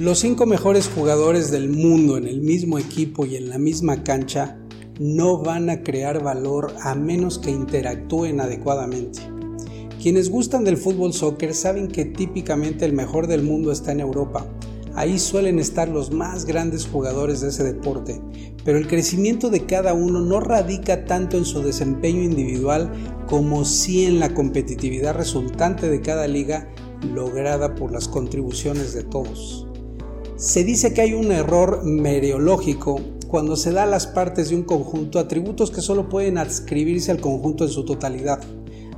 Los cinco mejores jugadores del mundo en el mismo equipo y en la misma cancha no van a crear valor a menos que interactúen adecuadamente. Quienes gustan del fútbol soccer saben que típicamente el mejor del mundo está en Europa. Ahí suelen estar los más grandes jugadores de ese deporte, pero el crecimiento de cada uno no radica tanto en su desempeño individual como sí en la competitividad resultante de cada liga lograda por las contribuciones de todos. Se dice que hay un error mereológico cuando se da a las partes de un conjunto atributos que solo pueden adscribirse al conjunto en su totalidad.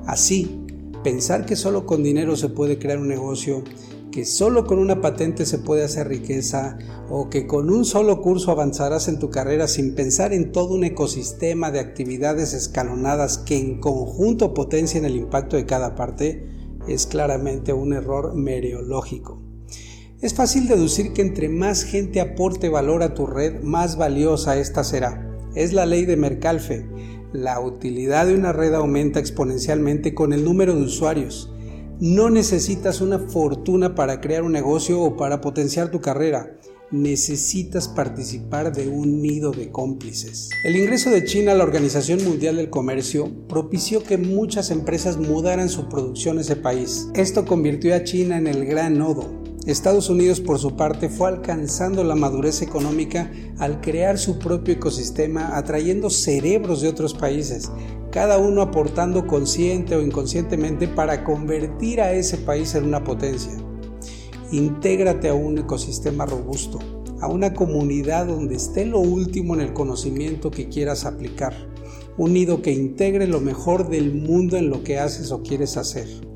Así, pensar que solo con dinero se puede crear un negocio, que solo con una patente se puede hacer riqueza o que con un solo curso avanzarás en tu carrera sin pensar en todo un ecosistema de actividades escalonadas que en conjunto potencian el impacto de cada parte, es claramente un error mereológico. Es fácil deducir que entre más gente aporte valor a tu red, más valiosa esta será. Es la ley de Mercalfe. La utilidad de una red aumenta exponencialmente con el número de usuarios. No necesitas una fortuna para crear un negocio o para potenciar tu carrera. Necesitas participar de un nido de cómplices. El ingreso de China a la Organización Mundial del Comercio propició que muchas empresas mudaran su producción a ese país. Esto convirtió a China en el gran nodo, Estados Unidos, por su parte, fue alcanzando la madurez económica al crear su propio ecosistema, atrayendo cerebros de otros países, cada uno aportando consciente o inconscientemente para convertir a ese país en una potencia. Intégrate a un ecosistema robusto, a una comunidad donde esté lo último en el conocimiento que quieras aplicar, un nido que integre lo mejor del mundo en lo que haces o quieres hacer.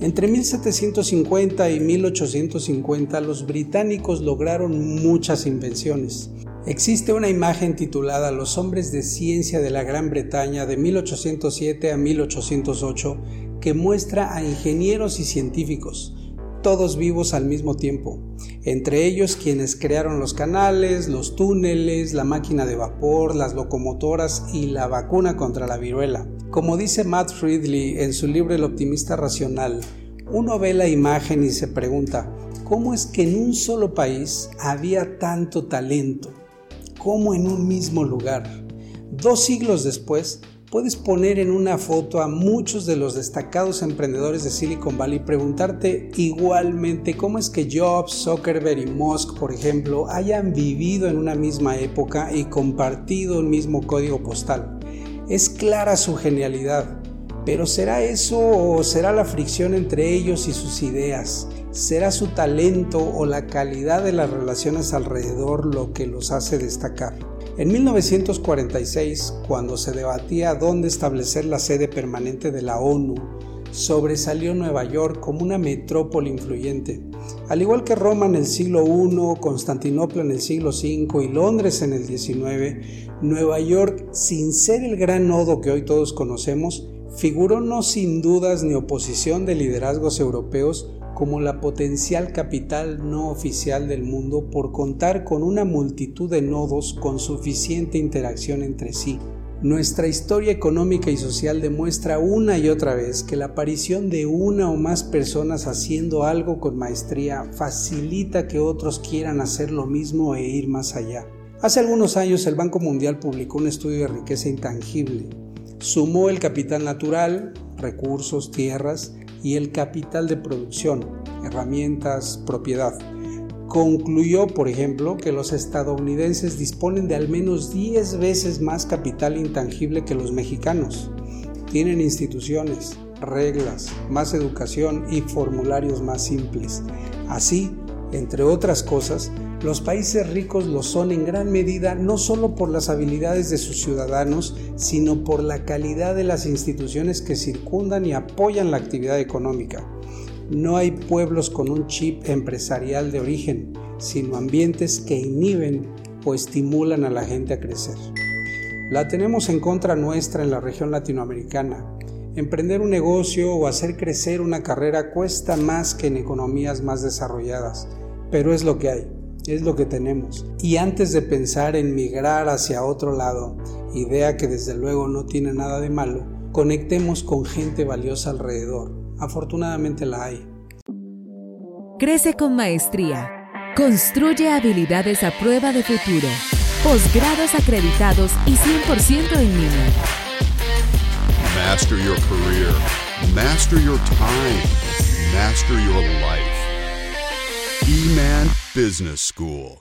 Entre 1750 y 1850 los británicos lograron muchas invenciones. Existe una imagen titulada Los hombres de ciencia de la Gran Bretaña de 1807 a 1808 que muestra a ingenieros y científicos, todos vivos al mismo tiempo, entre ellos quienes crearon los canales, los túneles, la máquina de vapor, las locomotoras y la vacuna contra la viruela. Como dice Matt Ridley en su libro El optimista racional, uno ve la imagen y se pregunta, ¿cómo es que en un solo país había tanto talento? ¿Cómo en un mismo lugar? Dos siglos después, puedes poner en una foto a muchos de los destacados emprendedores de Silicon Valley y preguntarte igualmente cómo es que Jobs, Zuckerberg y Musk, por ejemplo, hayan vivido en una misma época y compartido un mismo código postal. Es clara su genialidad, pero ¿será eso o será la fricción entre ellos y sus ideas? ¿Será su talento o la calidad de las relaciones alrededor lo que los hace destacar? En 1946, cuando se debatía dónde establecer la sede permanente de la ONU, sobresalió Nueva York como una metrópoli influyente. Al igual que Roma en el siglo I, Constantinopla en el siglo V y Londres en el XIX, Nueva York, sin ser el gran nodo que hoy todos conocemos, figuró no sin dudas ni oposición de liderazgos europeos como la potencial capital no oficial del mundo por contar con una multitud de nodos con suficiente interacción entre sí. Nuestra historia económica y social demuestra una y otra vez que la aparición de una o más personas haciendo algo con maestría facilita que otros quieran hacer lo mismo e ir más allá. Hace algunos años el Banco Mundial publicó un estudio de riqueza intangible. Sumó el capital natural, recursos, tierras y el capital de producción, herramientas, propiedad. Concluyó, por ejemplo, que los estadounidenses disponen de al menos 10 veces más capital intangible que los mexicanos. Tienen instituciones, reglas, más educación y formularios más simples. Así, entre otras cosas, los países ricos lo son en gran medida no solo por las habilidades de sus ciudadanos, sino por la calidad de las instituciones que circundan y apoyan la actividad económica. No hay pueblos con un chip empresarial de origen, sino ambientes que inhiben o estimulan a la gente a crecer. La tenemos en contra nuestra en la región latinoamericana. Emprender un negocio o hacer crecer una carrera cuesta más que en economías más desarrolladas, pero es lo que hay es lo que tenemos. Y antes de pensar en migrar hacia otro lado, idea que desde luego no tiene nada de malo, conectemos con gente valiosa alrededor. Afortunadamente la hay. Crece con maestría Construye habilidades a prueba de futuro. Posgrados acreditados y 100% en línea. Master your career. Master your time. Master your life. eMan Business School.